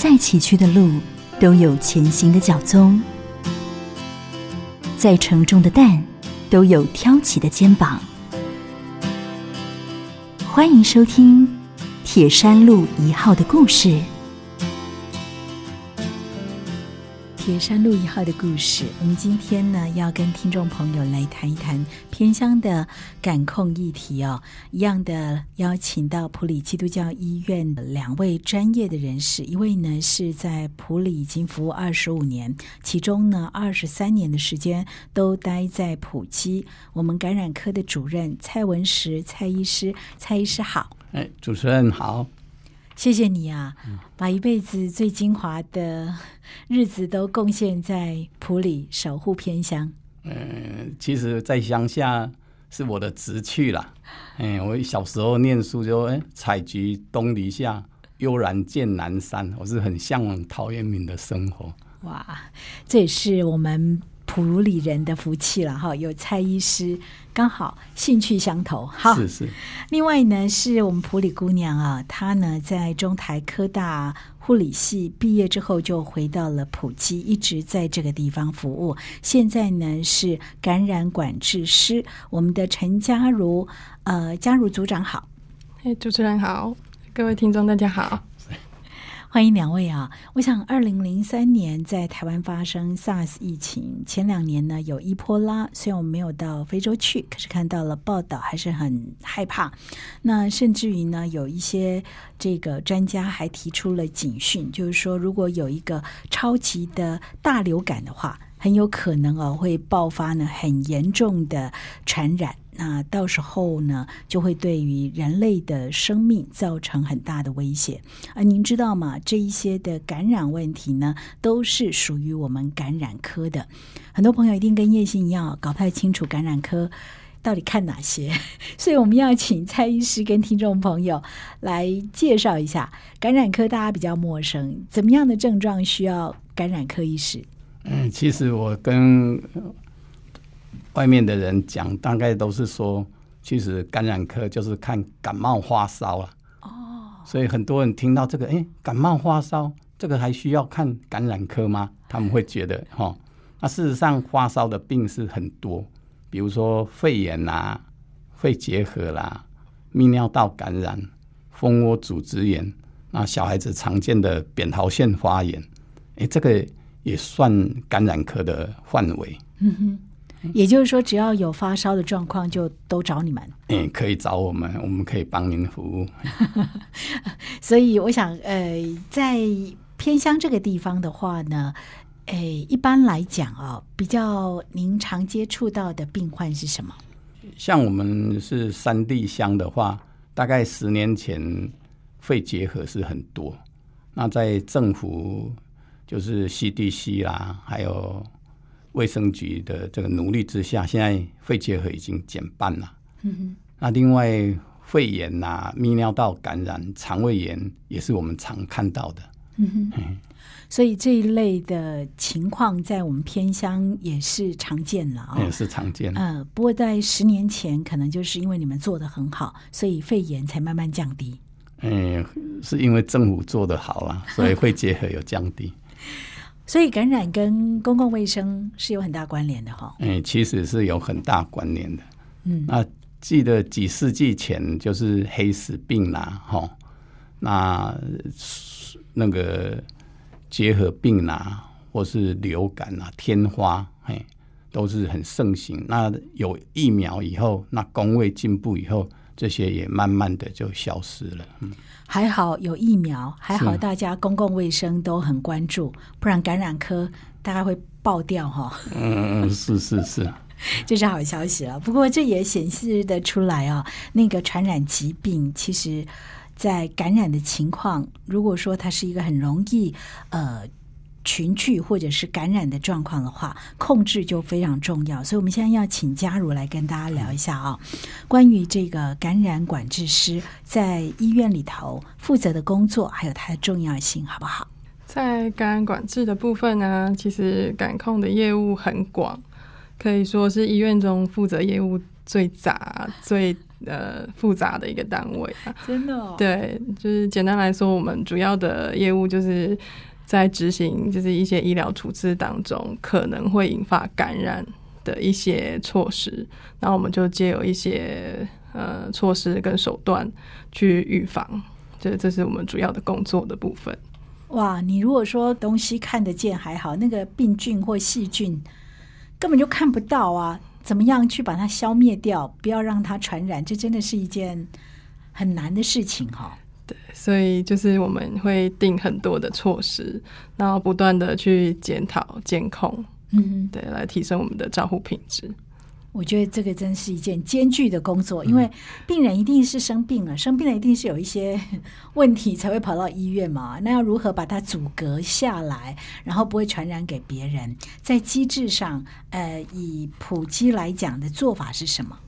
再崎岖的路都有前行的脚踪，再沉重的担都有挑起的肩膀。欢迎收听《铁山路一号》的故事。铁山路一号的故事，我们今天呢要跟听众朋友来谈一谈偏乡的感控议题哦。一样的邀请到普里基督教医院两位专业的人士，一位呢是在普里已经服务二十五年，其中呢二十三年的时间都待在普基，我们感染科的主任蔡文石蔡医师，蔡医师好。哎，主持人好。谢谢你啊，把一辈子最精华的日子都贡献在普里守护偏乡。嗯，其实，在乡下是我的职趣啦。嗯，我小时候念书就哎，采菊东篱下，悠然见南山。我是很向往陶渊明的生活。哇，这也是我们。普里人的福气了哈，有蔡医师，刚好兴趣相投。好，是是。另外呢，是我们普里姑娘啊，她呢在中台科大护理系毕业之后，就回到了普基，一直在这个地方服务。现在呢是感染管制师。我们的陈佳如，呃，佳如组长好。哎，主持人好，各位听众大家好。欢迎两位啊！我想，二零零三年在台湾发生 SARS 疫情，前两年呢有伊波拉，虽然我们没有到非洲去，可是看到了报道，还是很害怕。那甚至于呢，有一些这个专家还提出了警讯，就是说，如果有一个超级的大流感的话，很有可能哦会爆发呢很严重的传染。那到时候呢，就会对于人类的生命造成很大的威胁。而您知道吗？这一些的感染问题呢，都是属于我们感染科的。很多朋友一定跟叶欣一样，搞不太清楚感染科到底看哪些，所以我们要请蔡医师跟听众朋友来介绍一下感染科。大家比较陌生，怎么样的症状需要感染科医师？嗯，其实我跟。外面的人讲，大概都是说，其实感染科就是看感冒发烧了。哦，所以很多人听到这个，哎，感冒发烧，这个还需要看感染科吗？他们会觉得，哈，那事实上发烧的病是很多，比如说肺炎啦、肺结核啦、泌尿道感染、蜂窝组织炎，那小孩子常见的扁桃腺发炎，哎，这个也算感染科的范围。嗯哼。也就是说，只要有发烧的状况，就都找你们。嗯，可以找我们，我们可以帮您服务。所以，我想，呃，在偏乡这个地方的话呢，诶，一般来讲啊，比较您常接触到的病患是什么？像我们是山地乡的话，大概十年前肺结核是很多。那在政府就是 CDC 啦，还有。卫生局的这个努力之下，现在肺结核已经减半了。嗯哼。那另外肺炎呐、泌尿道感染、肠胃炎也是我们常看到的。嗯哼。所以这一类的情况在我们偏乡也是常见了啊。也是常见。呃，不过在十年前，可能就是因为你们做的很好，所以肺炎才慢慢降低。嗯，是因为政府做的好了，所以肺结核有降低。所以感染跟公共卫生是有很大关联的哈。嗯，其实是有很大关联的。嗯，那记得几世纪前就是黑死病啦，哈，那那个结核病啦，或是流感啊、天花，嘿，都是很盛行。那有疫苗以后，那工位进步以后，这些也慢慢的就消失了。嗯。还好有疫苗，还好大家公共卫生都很关注，不然感染科大概会爆掉哈。嗯，是是是，这是好消息了。不过这也显示的出来啊，那个传染疾病其实，在感染的情况，如果说它是一个很容易呃。群聚或者是感染的状况的话，控制就非常重要。所以，我们现在要请嘉如来跟大家聊一下啊，关于这个感染管制师在医院里头负责的工作，还有它的重要性，好不好？在感染管制的部分呢，其实感控的业务很广，可以说是医院中负责业务最杂、最呃复杂的一个单位啊。真的、哦，对，就是简单来说，我们主要的业务就是在执行，就是一些医疗处置当中可能会引发感染的一些措施，那我们就借有一些呃措施跟手段去预防，这这是我们主要的工作的部分。哇，你如果说东西看得见还好，那个病菌或细菌根本就看不到啊，怎么样去把它消灭掉，不要让它传染，这真的是一件很难的事情哈、所以就是我们会定很多的措施，然后不断的去检讨、监控，嗯，对，来提升我们的照护品质。我觉得这个真是一件艰巨的工作，因为病人一定是生病了，生病了一定是有一些问题才会跑到医院嘛。那要如何把它阻隔下来，然后不会传染给别人？在机制上，呃，以普及来讲的做法是什么？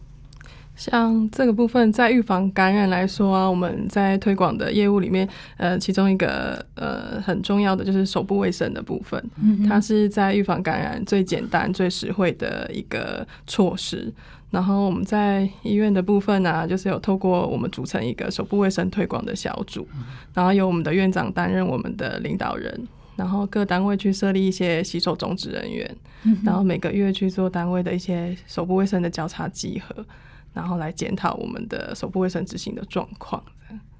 像这个部分，在预防感染来说啊，我们在推广的业务里面，呃，其中一个呃很重要的就是手部卫生的部分，嗯它是在预防感染最简单、最实惠的一个措施。然后我们在医院的部分呢、就是有透过我们组成一个手部卫生推广的小组，然后由我们的院长担任我们的领导人，然后各单位去设立一些洗手种植人员，然后每个月去做单位的一些手部卫生的交叉集合，然后来检讨我们的手部卫生执行的状况。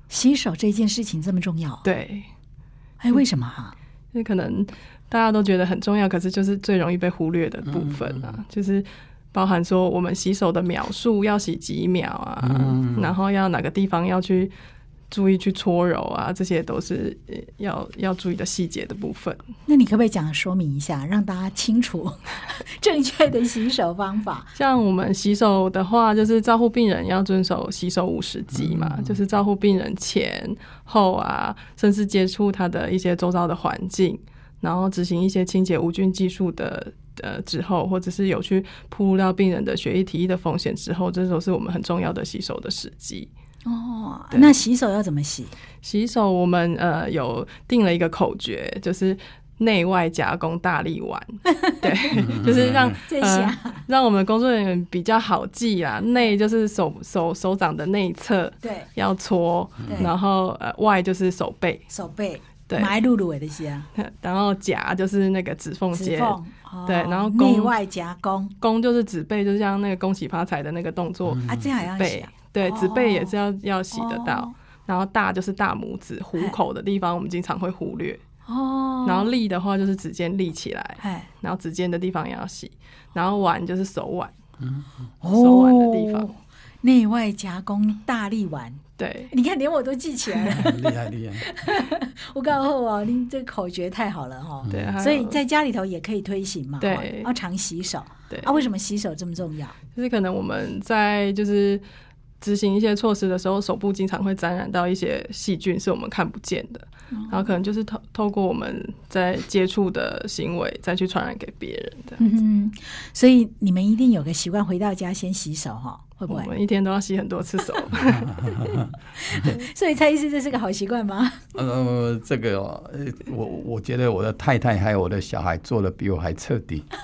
洗手这件事情这么重要，对，哎，为什么哈、因为可能大家都觉得很重要，可是就是最容易被忽略的部分啊，就是包含说我们洗手的秒数要洗几秒啊，然后要哪个地方要去注意去搓揉啊，这些都是呃要要注意的细节的部分。那你可不可以讲说明一下，让大家清楚 正确的洗手方法？像我们洗手的话，就是照护病人要遵守洗手五十级嘛，就是照护病人前后啊，甚至接触他的一些周遭的环境，然后执行一些清洁无菌技术的呃之后，或者是有去铺路到病人的血液体液的风险之后，这都是我们很重要的洗手的时机。哦，那洗手要怎么洗？洗手我们呃有定了一个口诀，就是。内外夹攻大力丸，对，就是让这呃、让我们工作人员比较好记啦。内就是手手手掌的内侧对。要搓，对。然后呃外就是手背，手背，对，埋露露的是啊，然后夹就是那个指缝接，对然后弓内外夹弓弓就是指背，就像那个恭喜发财的那个动作，啊，这样还要洗背啊，对，哦指背也是要要洗得到。哦然后大就是大拇指虎口的地方，我们经常会忽略。哦，然后立的话就是指尖立起来，哎，然后指尖的地方也要洗。然后腕就是手腕，嗯手腕的地方，内外夹攻大力丸，对，你看连我都记起来了。厉 害厉害。我告诉我，您这个口诀太好了哈、对，所以在家里头也可以推行嘛，对要常洗手。对啊，为什么洗手这么重要？就是可能我们在就是执行一些措施的时候，手部经常会沾染到一些细菌，是我们看不见的，然后可能就是透透过我们在接触的行为，再去传染给别人的。嗯，所以你们一定有个习惯，回到家先洗手哈，会不会？我们一天都要洗很多次手，所以蔡医师，这是个好习惯吗？呃，这个哦呃我我觉得我的太太还有我的小孩做的比我还彻底。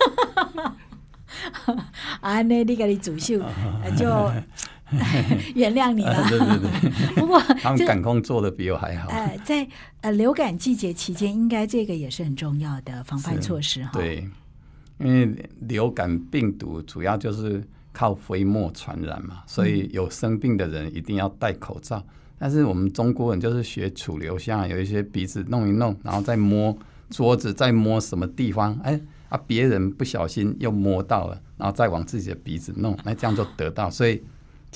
啊，那你给你主秀，呃 就 原谅你了。对对对，不过 他们这感控做的比我还好。呃，在呃流感季节期间，应该这个也是很重要的防范措施哈。，对，因为流感病毒主要就是靠飞沫传染嘛，所以有生病的人一定要戴口罩。但是我们中国人就是学楚留香，有一些鼻子弄一弄，然后再摸桌子，再摸什么地方，哎啊，别人不小心又摸到了，然后再往自己的鼻子弄，那这样就得到。所以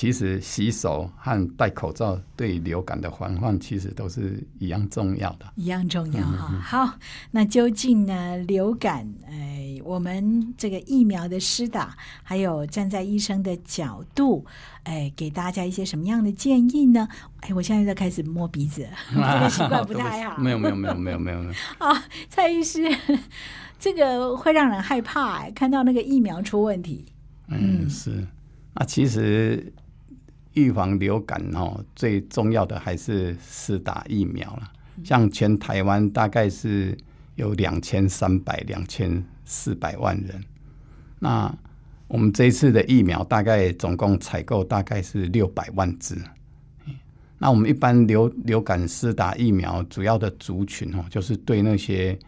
其实洗手和戴口罩对流感的防范其实都是一样重要的。一样重要哈。嗯好，那究竟呢，流感，哎，我们这个疫苗的施打，还有站在医生的角度，哎，给大家一些什么样的建议呢？哎，我现在在开始摸鼻子了，这个习惯不太好。没有没有没有没有没有没有。啊，蔡医师，这个会让人害怕哎，看到那个疫苗出问题。嗯，是。那其实预防流感哦，最重要的还是施打疫苗了。像全台湾大概是有两千三百、两千四百万人，那我们这一次的疫苗大概总共采购大概是六百万支。那我们一般流流感施打疫苗主要的族群哦，就是对那些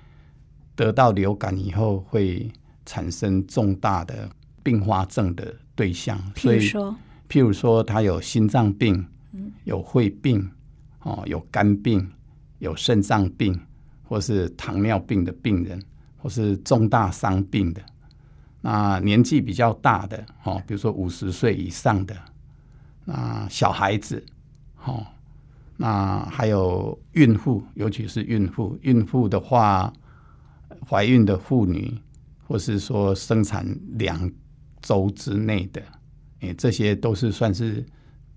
得到流感以后会产生重大的并发症的对象。所以说，譬如说他有心脏病，有肺病，哦，有肝病，有肾脏病，或是糖尿病的病人，或是重大伤病的。那年纪比较大的，哦，比如说五十岁以上的，那小孩子。哦，那还有孕妇，尤其是孕妇。孕妇的话，怀孕的妇女，或是说生产两周之内的，诶，这些都是算是，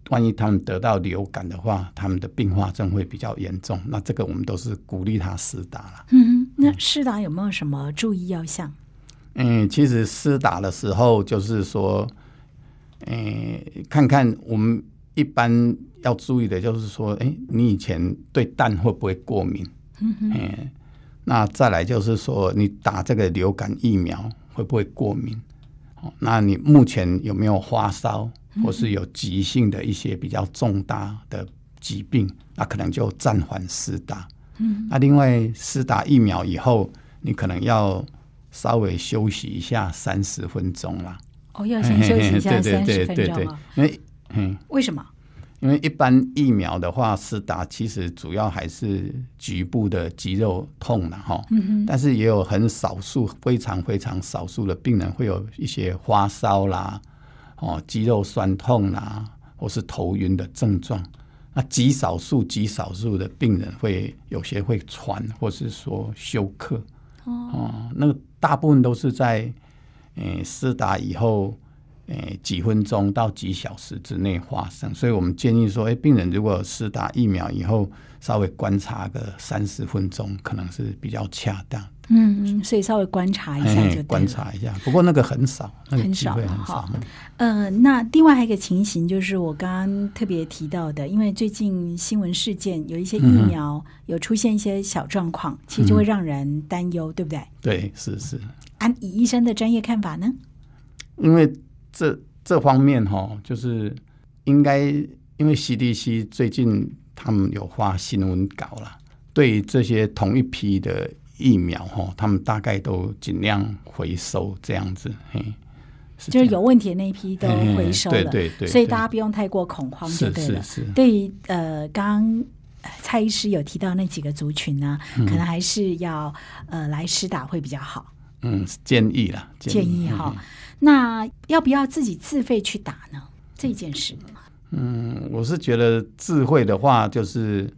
万一他们得到流感的话，他们的并发症会比较严重。那这个我们都是鼓励他施打了。嗯，那施打有没有什么注意要项？嗯，其实施打的时候就是说，嗯，看看我们一般。要注意的就是说，哎，你以前对蛋会不会过敏？嗯那再来就是说，你打这个流感疫苗会不会过敏？哦，那你目前有没有发烧，或是有急性的一些比较重大的疾病？那可能就暂缓施打。嗯，那另外施打疫苗以后，你可能要稍微休息一下三十分钟啦。哦，要先休息一下三十分钟啊？因为，嗯，为什么？因为一般疫苗的话，施打其实主要还是局部的肌肉痛了哈，但是也有很少数、非常非常少数的病人会有一些发烧啦、哦肌肉酸痛啦，或是头晕的症状。那极少数、极少数的病人会有些会喘，或是说休克。哦，那个大部分都是在诶施打以后。诶，几分钟到几小时之内发生，所以我们建议说，诶，病人如果施打疫苗以后，稍微观察个三十分钟，可能是比较恰当。嗯，所以稍微观察一下就观察一下，不过那个很少，那个机会很少。呃，那另外还有一个情形，就是我刚刚特别提到的，因为最近新闻事件有一些疫苗有出现一些小状况，其实就会让人担忧，对不对？对，是是。按以医生的专业看法呢？因为。这这方面哈，就是应该因为 CDC 最近他们有发新闻稿了，对这些同一批的疫苗哈，他们大概都尽量回收这样子，嘿，就是有问题的那一批都回收了，对对对，所以大家不用太过恐慌就对了。对于呃，刚刚蔡医师有提到那几个族群呢，可能还是要呃来施打会比较好。嗯，建议啦，建议哈。那要不要自己自费去打呢？这件事？嗯，我是觉得自费的话，就是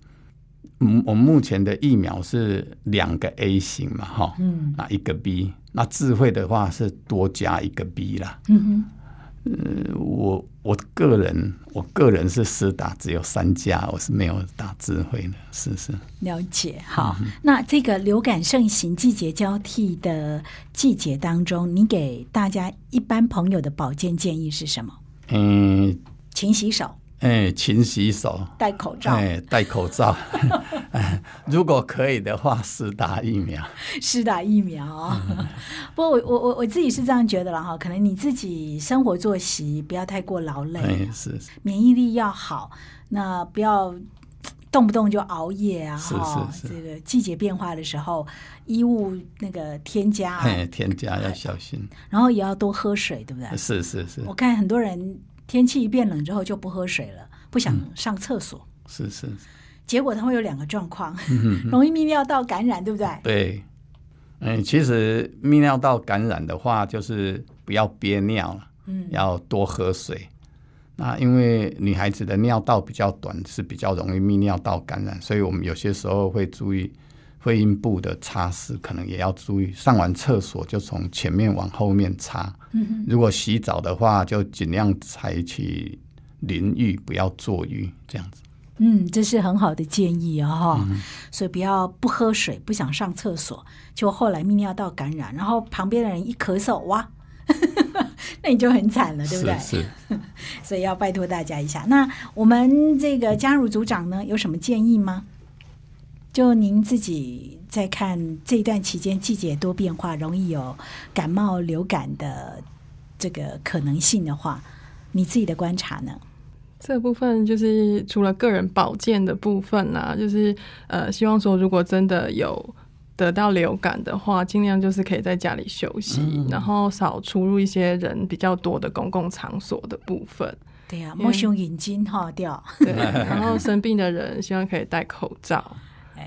嗯，我们目前的疫苗是两个 A 型嘛，哈，嗯，那一个 B，那自费的话是多加一个 B 啦，嗯哼。呃，我我个人，我个人是私打只有三家，我是没有打智慧的，是是。了解，好。那这个流感盛行、季节交替的季节当中，你给大家一般朋友的保健建议是什么？嗯，勤洗手。哎，勤洗手，戴口罩。哎，戴口罩。如果可以的话，施打疫苗。施打疫苗。不过我我我我自己是这样觉得了哈，可能你自己生活作息不要太过劳累，是免疫力要好，那不要动不动就熬夜啊。哈，这个季节变化的时候，衣物那个添加，添加要小心。然后也要多喝水，对不对？是是是。我看很多人。天气一变冷之后就不喝水了，不想上厕所。是是，结果他会有两个状况，容易泌尿道感染，对不对？对，嗯，其实泌尿道感染的话，就是不要憋尿了，嗯，要多喝水。那因为女孩子的尿道比较短，是比较容易泌尿道感染，所以我们有些时候会注意。会阴部的擦拭可能也要注意，上完厕所就从前面往后面擦。嗯如果洗澡的话，就尽量采取淋浴，不要坐浴这样子。嗯，这是很好的建议哦。所以不要不喝水，不想上厕所，就后来泌尿道感染，然后旁边的人一咳嗽，哇，那你就很惨了，对不对？是。所以要拜托大家一下。那我们这个加入组长呢，有什么建议吗？就您自己在看这段期间，季节多变化，容易有感冒、流感的这个可能性的话，你自己的观察呢？这部分就是除了个人保健的部分啊，就是呃，希望说如果真的有得到流感的话，尽量就是可以在家里休息，然后少出入一些人比较多的公共场所的部分。对呀，莫胸眼睛哈掉。对，然后生病的人希望可以戴口罩。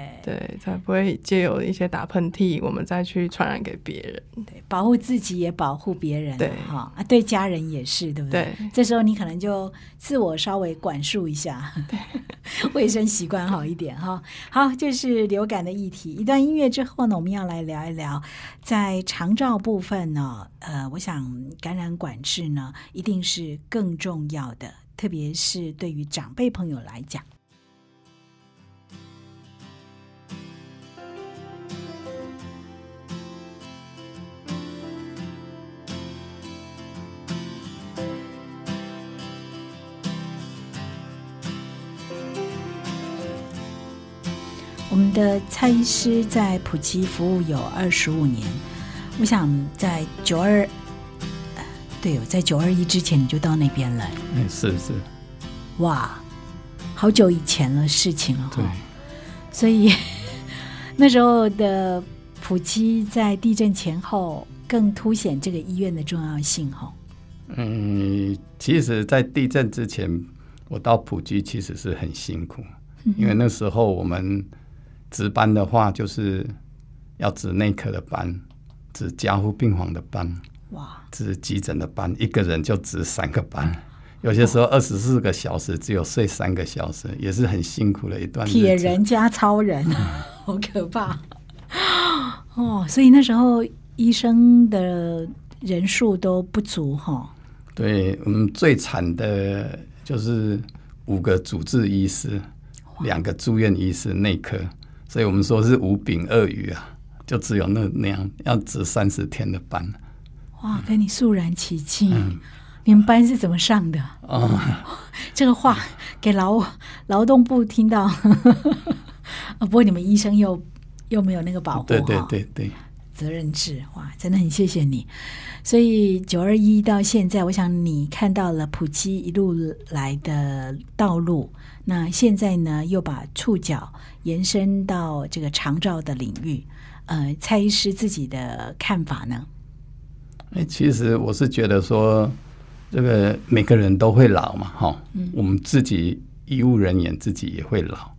哎，对，才不会借由一些打喷嚏，我们再去传染给别人。对，保护自己也保护别人。对，哈啊，对家人也是，对不对？对。这时候你可能就自我稍微管束一下，对，卫生习惯好一点哈。好，这是流感的议题。一段音乐之后呢，我们要来聊一聊，在长照部分呢，呃，我想感染管制呢，一定是更重要的，特别是对于长辈朋友来讲。们的蔡医师在普吉服务有二十五年，我想在九二，对哦，在九二一之前你就到那边了。嗯，是是。哇，好久以前了事情了对。所以 那时候的普吉在地震前后更凸显这个医院的重要性哈。嗯，其实，在地震之前，我到普吉其实是很辛苦，因为那时候我们。值班的话，就是要值内科的班，值加护病房的班，哇，值急诊的班，一个人就值三个班，有些时候二十四个小时只有睡三个小时，也是很辛苦的一段。铁人加超人，好可怕哦！所以那时候医生的人数都不足哈。对我们最惨的就是五个主治医师，两个住院医师，内科。所以我们说是五饼二鱼啊，就只有那那样要值三十天的班。哇，跟你肃然起敬。你们班是怎么上的？啊，这个话给劳劳动部听到。啊，不过你们医生又又没有那个保护，对对对对，责任制哇，真的很谢谢你。所以九二一到现在，我想你看到了普基一路来的道路。那现在呢，又把触角延伸到这个长照的领域，呃，蔡医师自己的看法呢？哎，其实我是觉得说，这个每个人都会老嘛，哈，我们自己医务人员自己也会老。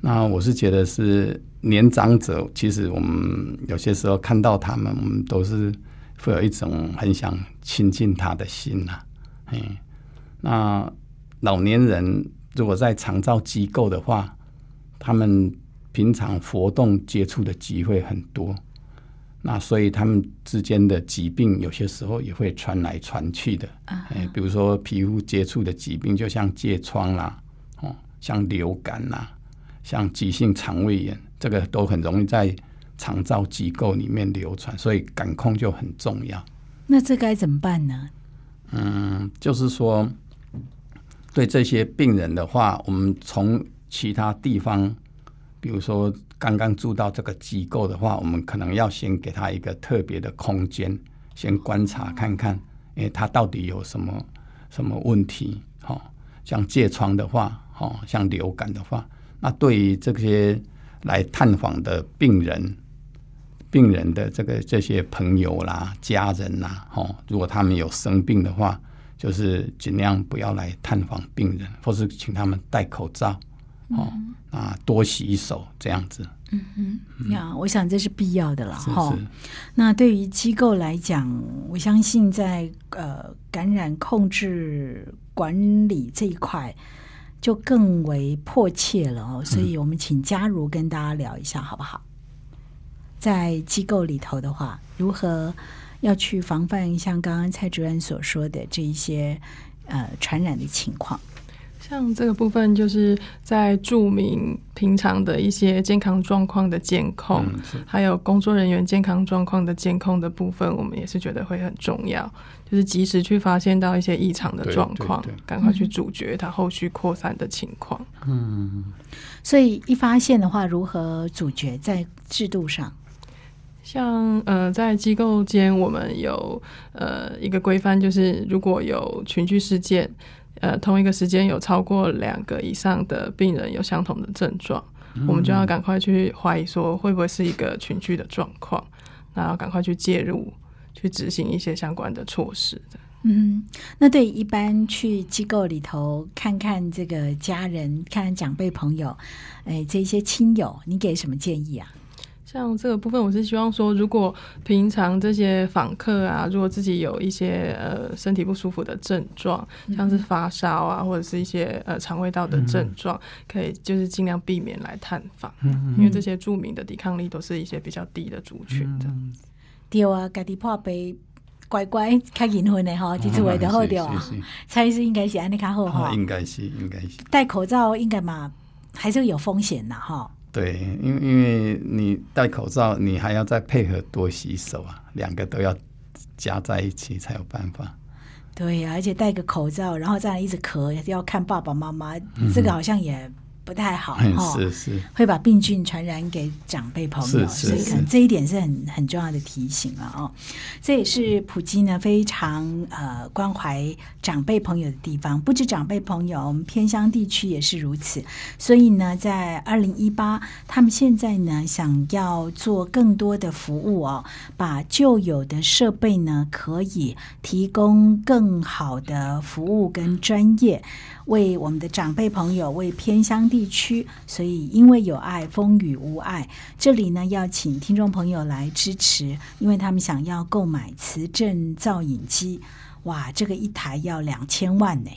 那我是觉得是年长者，其实我们有些时候看到他们，我们都是会有一种很想亲近他的心呐。嗯，那老年人。如果在长照机构的话，他们平常活动接触的机会很多，那所以他们之间的疾病有些时候也会传来传去的。哎，比如说皮肤接触的疾病，就像疥疮啦，哦，像流感啦，像急性肠胃炎，这个都很容易在长照机构里面流传，所以感控就很重要。那这该怎么办呢？嗯，就是说。对这些病人的话，我们从其他地方，比如说刚刚住到这个机构的话，我们可能要先给他一个特别的空间，先观察看看，诶，他到底有什么什么问题？哈，像疥疮的话，哈，像流感的话，那对于这些来探访的病人，病人的这个这些朋友啦、家人啦，哈，如果他们有生病的话。就是尽量不要来探访病人，或是请他们戴口罩，哦，啊，多洗手这样子。嗯嗯，呀，我想这是必要的了哈。那对于机构来讲，我相信在呃感染控制管理这一块就更为迫切了哦。所以我们请嘉如跟大家聊一下好不好？在机构里头的话，如何？要去防范像刚刚蔡主任所说的这一些呃传染的情况，像这个部分就是在注明平常的一些健康状况的监控，还有工作人员健康状况的监控的部分，我们也是觉得会很重要，就是及时去发现到一些异常的状况，赶快去阻绝它后续扩散的情况。嗯，所以一发现的话，如何阻绝？在制度上？像呃，在机构间，我们有呃一个规范，就是如果有群聚事件，呃，同一个时间有超过两个以上的病人有相同的症状，我们就要赶快去怀疑说会不会是一个群聚的状况，然后赶快去介入，去执行一些相关的措施的。嗯，那对一般去机构里头看看这个家人、看看长辈朋友，哎，这些亲友，你给什么建议啊？像这个部分，我是希望说，如果平常这些访客啊，如果自己有一些呃身体不舒服的症状，像是发烧啊，或者是一些呃肠胃道的症状，可以就是尽量避免来探访，因为这些著名的抵抗力都是一些比较低的族群的。对啊，家己破杯乖乖开银婚的哈，其实为的好掉啊。蔡医师应该是安尼较好哈，应该是应该是。戴口罩应该嘛，还是有风险的哈。对，因为因为你戴口罩，你还要再配合多洗手啊，两个都要加在一起才有办法。对呀，而且戴个口罩，然后这样一直咳，要看爸爸妈妈，这个好像也。不太好哈，是是，会把病菌传染给长辈朋友，所以可能这一点是很很重要的提醒了哦。这也是普京呢非常呃关怀长辈朋友的地方，不止长辈朋友，我们偏乡地区也是如此。所以呢，在二零一八，他们现在呢想要做更多的服务哦，把旧有的设备呢可以提供更好的服务跟专业。为我们的长辈朋友，为偏乡地地区，所以因为有爱，风雨无碍。这里呢，要请听众朋友来支持，因为他们想要购买磁振造影机，哇，这个一台要两千万呢。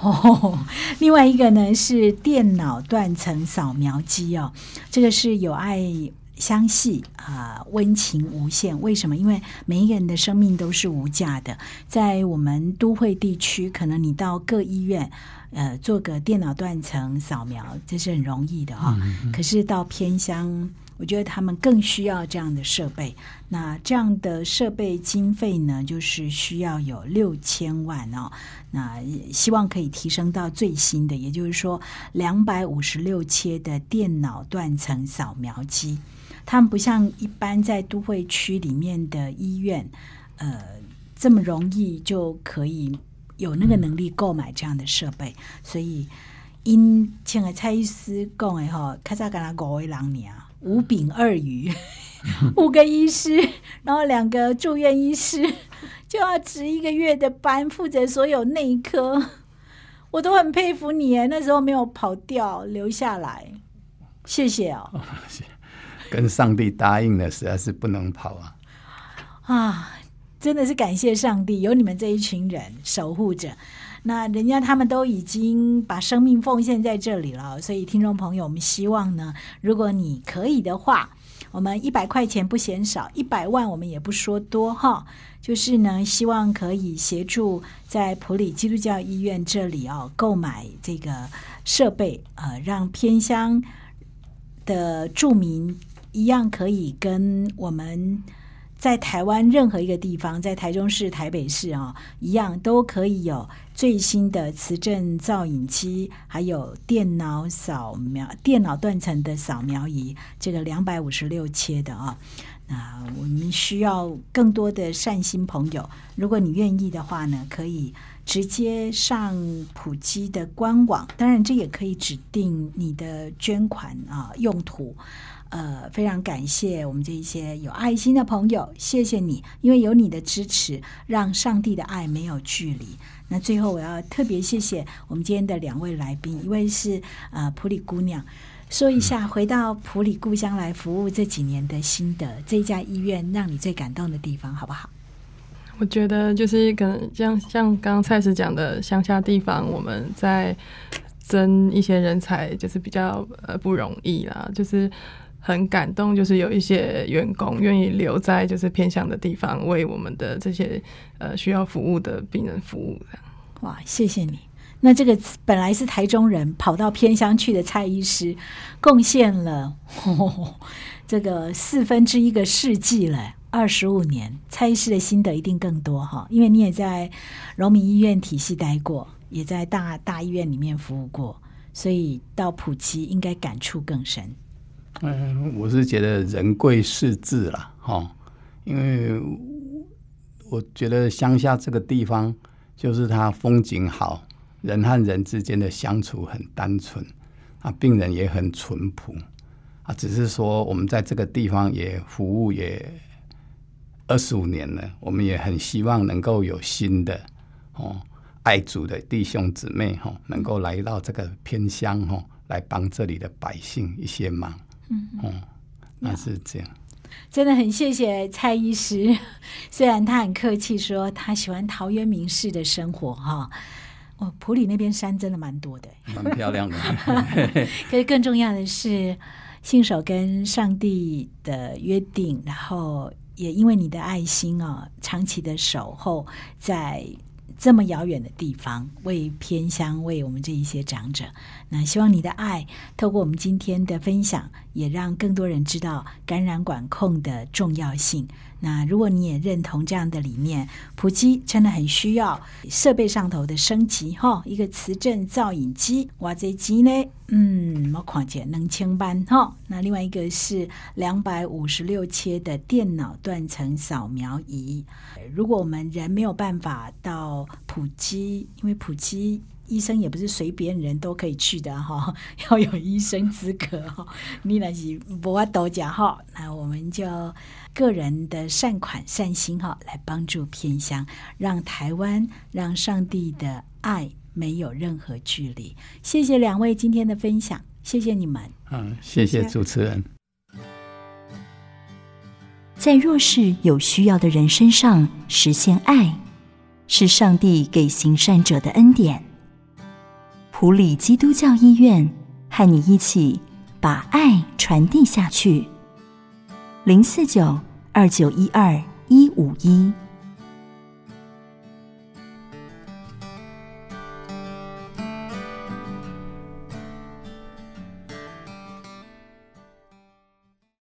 哦，另外一个呢是电脑断层扫描机哦，这个是有爱。相系啊，温情无限。为什么？因为每一个人的生命都是无价的。在我们都会地区，可能你到各医院，呃，做个电脑断层扫描，这是很容易的啊。可是到偏乡，我觉得他们更需要这样的设备。那这样的设备经费呢，就是需要有六千万哦。那希望可以提升到最新的，也就是说两百五十六切的电脑断层扫描机。他们不像一般在都会区里面的医院，呃，这么容易就可以有那个能力购买这样的设备。所以，因请个蔡医师讲的哈，开早跟他五位郎娘，五饼二鱼，五个医师，然后两个住院医师，就要值一个月的班，负责所有内科。我都很佩服你哎，那时候没有跑掉，留下来，谢谢哦。跟上帝答应了，实在是不能跑啊！啊，真的是感谢上帝，有你们这一群人守护着。那人家他们都已经把生命奉献在这里了，所以听众朋友，我们希望呢，如果你可以的话，我们一百块钱不嫌少，一百万我们也不说多哈。就是呢，希望可以协助在普里基督教医院这里哦，购买这个设备，呃，让偏乡的住民。一样可以跟我们在台湾任何一个地方，在台中市、台北市啊，一样都可以有最新的磁振造影机，还有电脑扫描、电脑断层的扫描仪，这个两百五十六切的啊。那我们需要更多的善心朋友，如果你愿意的话呢，可以直接上普基的官网，当然这也可以指定你的捐款啊用途。呃，非常感谢我们这一些有爱心的朋友，谢谢你，因为有你的支持，让上帝的爱没有距离。那最后我要特别谢谢我们今天的两位来宾，一位是呃普里姑娘，说一下回到普里故乡来服务这几年的心得，这家医院让你最感动的地方，好不好？我觉得就是可能像像刚刚蔡司讲的乡下地方，我们在争一些人才，就是比较呃不容易啦，就是。很感动，就是有一些员工愿意留在就是偏向的地方，为我们的这些呃需要服务的病人服务。哇，谢谢你！那这个本来是台中人跑到偏乡去的蔡医师，贡献了 这个四分之一个世纪了，二十五年。蔡医师的心得一定更多哈，因为你也在荣民医院体系待过，也在大大医院里面服务过，所以到普及应该感触更深。嗯，我是觉得人贵事治啦，哈，因为我觉得乡下这个地方就是它风景好，人和人之间的相处很单纯，啊，病人也很淳朴，啊，只是说我们在这个地方也服务也二十五年了，我们也很希望能够有新的哦爱主的弟兄姊妹哈，能够来到这个偏乡哈，来帮这里的百姓一些忙。嗯，那是这样，真的很谢谢蔡医师。虽然他很客气说他喜欢陶渊明式的生活哈，哦，普里那边山真的蛮多的，蛮漂亮的。可是更重要的是，信守跟上帝的约定，然后也因为你的爱心啊，长期的守候在。这么遥远的地方，为偏乡，为我们这一些长者，那希望你的爱，透过我们今天的分享，也让更多人知道感染管控的重要性。那如果你也认同这样的理念，普及真的很需要设备上头的升级哈，一个磁振造影机，哇，这机呢，嗯，我看见能清班哈。那另外一个是两百五十六切的电脑断层扫描仪。如果我们人没有办法到普及，因为普及。医生也不是随便人都可以去的哈，要有医生资格哈。你那是不阿斗讲哈，那我们就个人的善款善心哈，来帮助偏乡，让台湾，让上帝的爱没有任何距离。谢谢两位今天的分享，谢谢你们。嗯，谢谢主持人。在弱势有需要的人身上实现爱，是上帝给行善者的恩典。普里基督教医院和你一起把爱传递下去。零四九二九一二一五一。